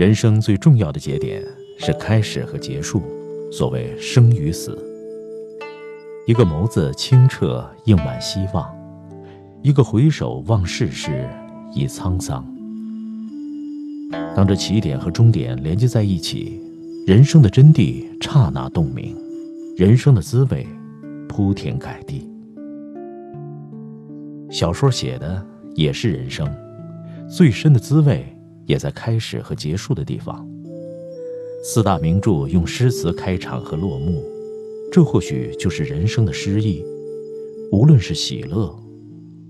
人生最重要的节点是开始和结束，所谓生与死。一个眸子清澈，映满希望；一个回首望世事，已沧桑。当这起点和终点连接在一起，人生的真谛刹那洞明，人生的滋味铺天盖地。小说写的也是人生，最深的滋味也在开始和结束的地方。四大名著用诗词开场和落幕，这或许就是人生的诗意，无论是喜乐，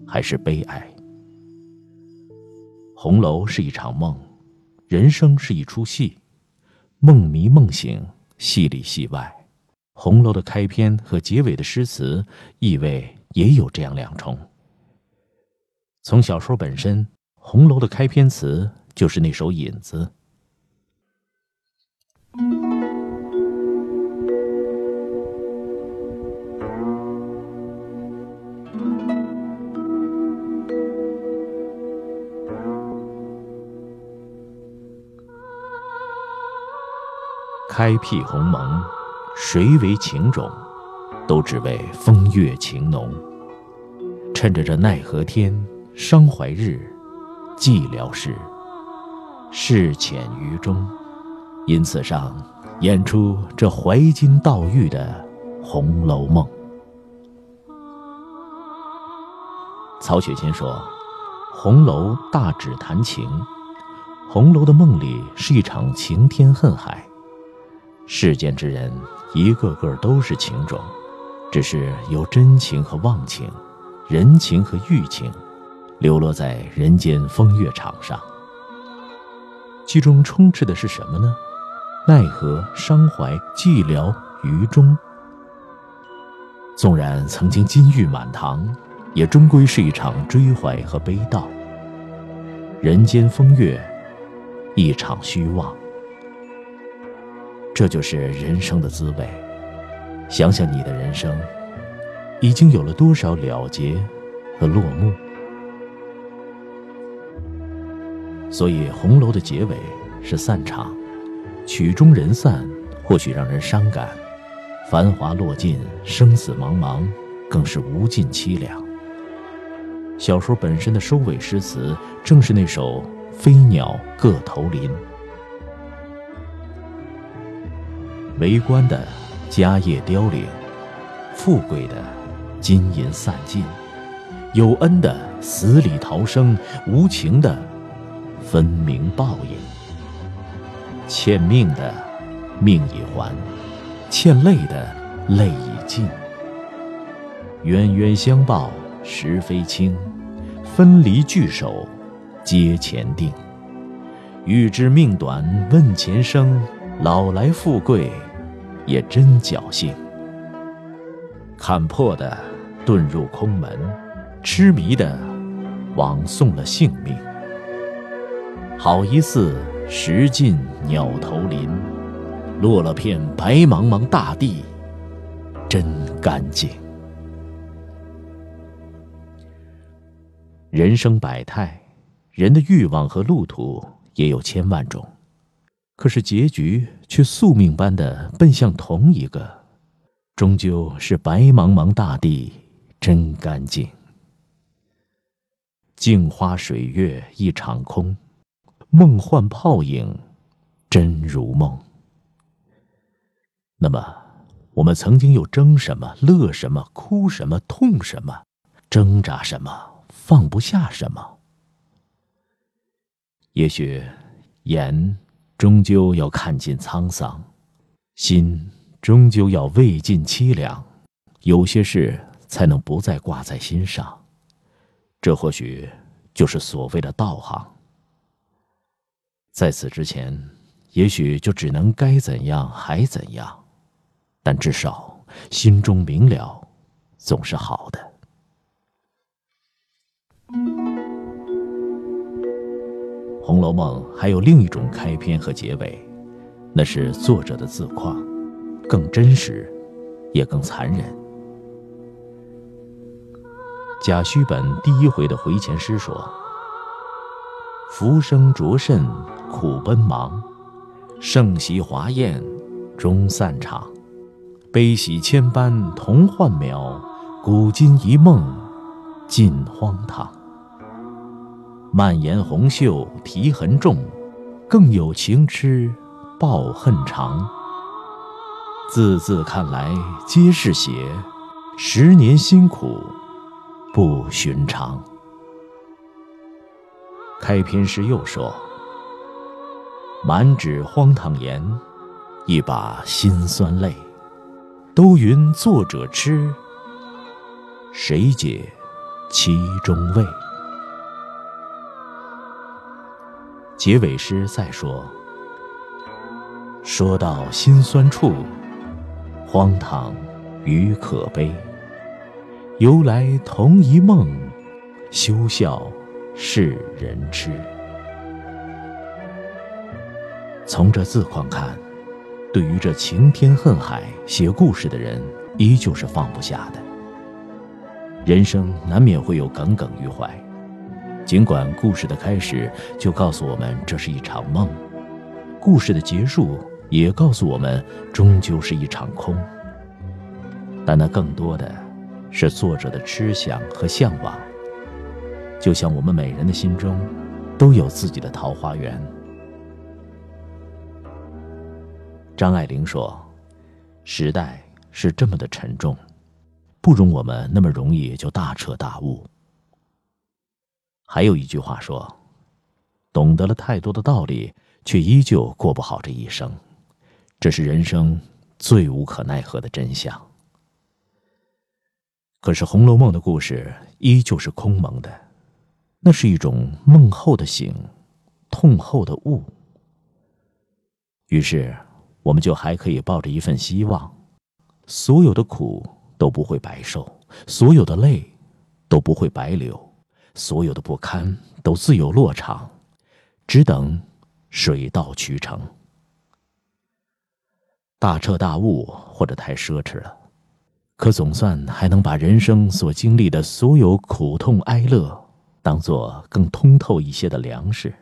还是悲哀。红楼是一场梦，人生是一出戏，梦迷梦醒，戏里戏外。红楼的开篇和结尾的诗词意味也有这样两重。从小说本身，《红楼》的开篇词就是那首引子：“开辟鸿蒙，谁为情种？都只为风月情浓。趁着这奈何天。”伤怀日，寂寥时，事浅于中，因此上演出这怀金悼玉的《红楼梦》。曹雪芹说：“红楼大指谈情，红楼的梦里是一场情天恨海，世间之人一个个都是情种，只是有真情和妄情，人情和欲情。”流落在人间风月场上，其中充斥的是什么呢？奈何、伤怀、寂寥、余中。纵然曾经金玉满堂，也终归是一场追怀和悲悼。人间风月，一场虚妄。这就是人生的滋味。想想你的人生，已经有了多少了结和落幕？所以，红楼的结尾是散场，曲终人散，或许让人伤感；繁华落尽，生死茫茫，更是无尽凄凉。小说本身的收尾诗词，正是那首“飞鸟各投林”。为官的家业凋零，富贵的金银散尽，有恩的死里逃生，无情的。分明报应，欠命的命已还，欠泪的泪已尽。冤冤相报实非轻，分离聚首皆前定。欲知命短问前生，老来富贵也真侥幸。看破的遁入空门，痴迷的枉送了性命。好一似石尽鸟投林，落了片白茫茫大地，真干净。人生百态，人的欲望和路途也有千万种，可是结局却宿命般的奔向同一个，终究是白茫茫大地真干净。镜花水月一场空。梦幻泡影，真如梦。那么，我们曾经又争什么、乐什么、哭什么、痛什么、挣扎什么、放不下什么？也许，眼终究要看尽沧桑，心终究要未尽凄凉，有些事才能不再挂在心上。这或许就是所谓的道行。在此之前，也许就只能该怎样还怎样，但至少心中明了，总是好的。《红楼梦》还有另一种开篇和结尾，那是作者的自夸，更真实，也更残忍。贾诩本第一回的回前诗说。浮生着甚苦奔忙，盛席华宴终散场。悲喜千般同幻渺，古今一梦尽荒唐。蔓延红袖啼痕重，更有情痴报恨长。字字看来皆是血，十年辛苦不寻常。开篇时又说：“满纸荒唐言，一把辛酸泪。都云作者痴，谁解其中味？”结尾诗再说：“说到心酸处，荒唐与可悲。由来同一梦，休笑。”世人痴。从这字况看，对于这情天恨海写故事的人，依旧是放不下的。人生难免会有耿耿于怀，尽管故事的开始就告诉我们这是一场梦，故事的结束也告诉我们终究是一场空。但那更多的是作者的痴想和向往。就像我们每人的心中，都有自己的桃花源。张爱玲说：“时代是这么的沉重，不容我们那么容易就大彻大悟。”还有一句话说：“懂得了太多的道理，却依旧过不好这一生，这是人生最无可奈何的真相。”可是《红楼梦》的故事依旧是空蒙的。那是一种梦后的醒，痛后的悟。于是，我们就还可以抱着一份希望：所有的苦都不会白受，所有的泪都不会白流，所有的不堪都自有落场，只等水到渠成。大彻大悟或者太奢侈了，可总算还能把人生所经历的所有苦痛哀乐。当做更通透一些的粮食。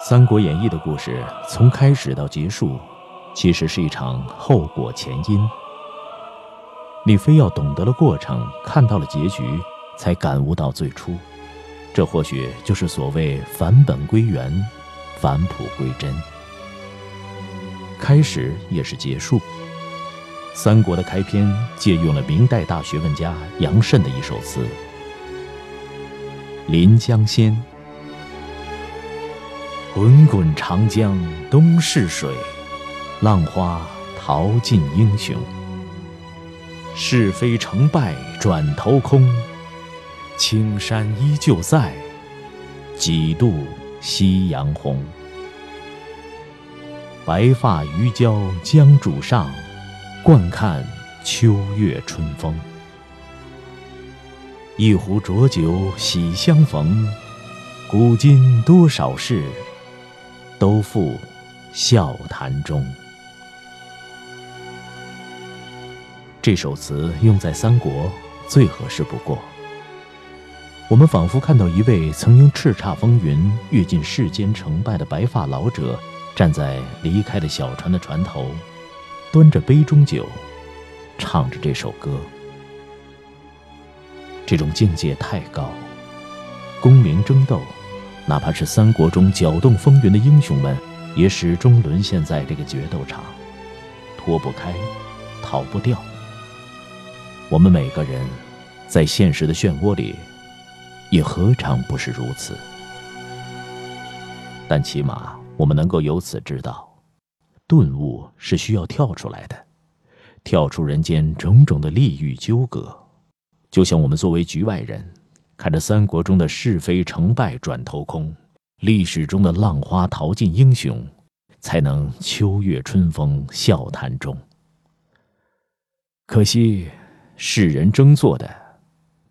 《三国演义》的故事从开始到结束，其实是一场后果前因。你非要懂得了过程，看到了结局，才感悟到最初。这或许就是所谓返本归元，返璞归真。开始也是结束。三国的开篇借用了明代大学问家杨慎的一首词：“临江仙，滚滚长江东逝水，浪花淘尽英雄。是非成败转头空，青山依旧在，几度夕阳红。”白发渔樵江渚上，惯看秋月春风。一壶浊酒喜相逢，古今多少事，都付笑谈中。这首词用在三国最合适不过。我们仿佛看到一位曾经叱咤风云、阅尽世间成败的白发老者。站在离开的小船的船头，端着杯中酒，唱着这首歌。这种境界太高，功名争斗，哪怕是三国中搅动风云的英雄们，也始终沦陷在这个决斗场，脱不开，逃不掉。我们每个人，在现实的漩涡里，也何尝不是如此？但起码。我们能够由此知道，顿悟是需要跳出来的，跳出人间种种的利欲纠葛。就像我们作为局外人，看着三国中的是非成败转头空，历史中的浪花淘尽英雄，才能秋月春风笑谈中。可惜，世人争做的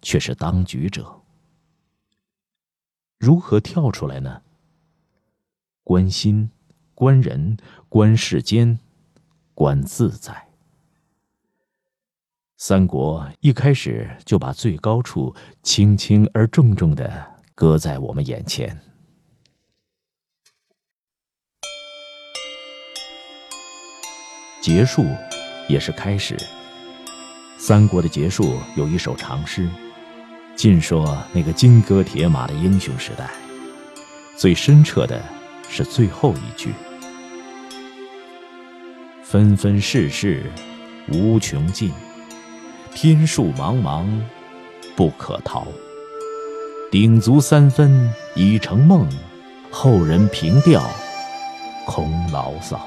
却是当局者。如何跳出来呢？观心，观人，观世间，观自在。三国一开始就把最高处轻轻而重重的搁在我们眼前。结束，也是开始。三国的结束有一首长诗，尽说那个金戈铁马的英雄时代。最深彻的是最后一句：“纷纷世事无穷尽，天数茫茫不可逃。鼎足三分已成梦，后人凭吊空牢骚。”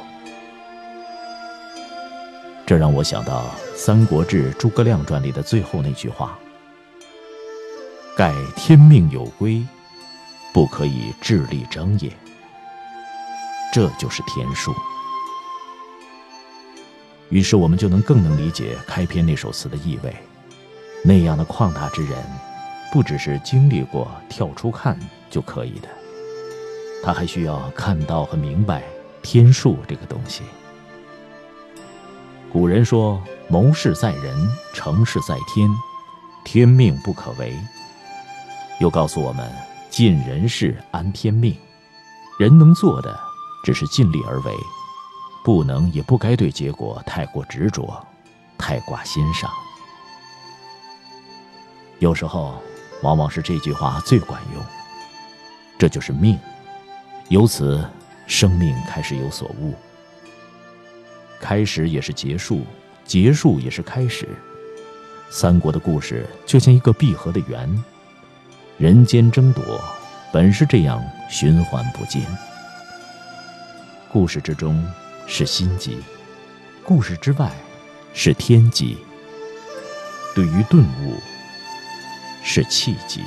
这让我想到《三国志·诸葛亮传》里的最后那句话：“盖天命有归，不可以智力争也。”这就是天数。于是我们就能更能理解开篇那首词的意味。那样的旷达之人，不只是经历过跳出看就可以的，他还需要看到和明白天数这个东西。古人说：“谋事在人，成事在天，天命不可违。”又告诉我们：“尽人事，安天命。”人能做的只是尽力而为，不能也不该对结果太过执着，太挂心上。有时候，往往是这句话最管用。这就是命，由此，生命开始有所悟。开始也是结束，结束也是开始。三国的故事就像一个闭合的圆，人间争夺本是这样循环不尽。故事之中是心机，故事之外是天机。对于顿悟，是契机。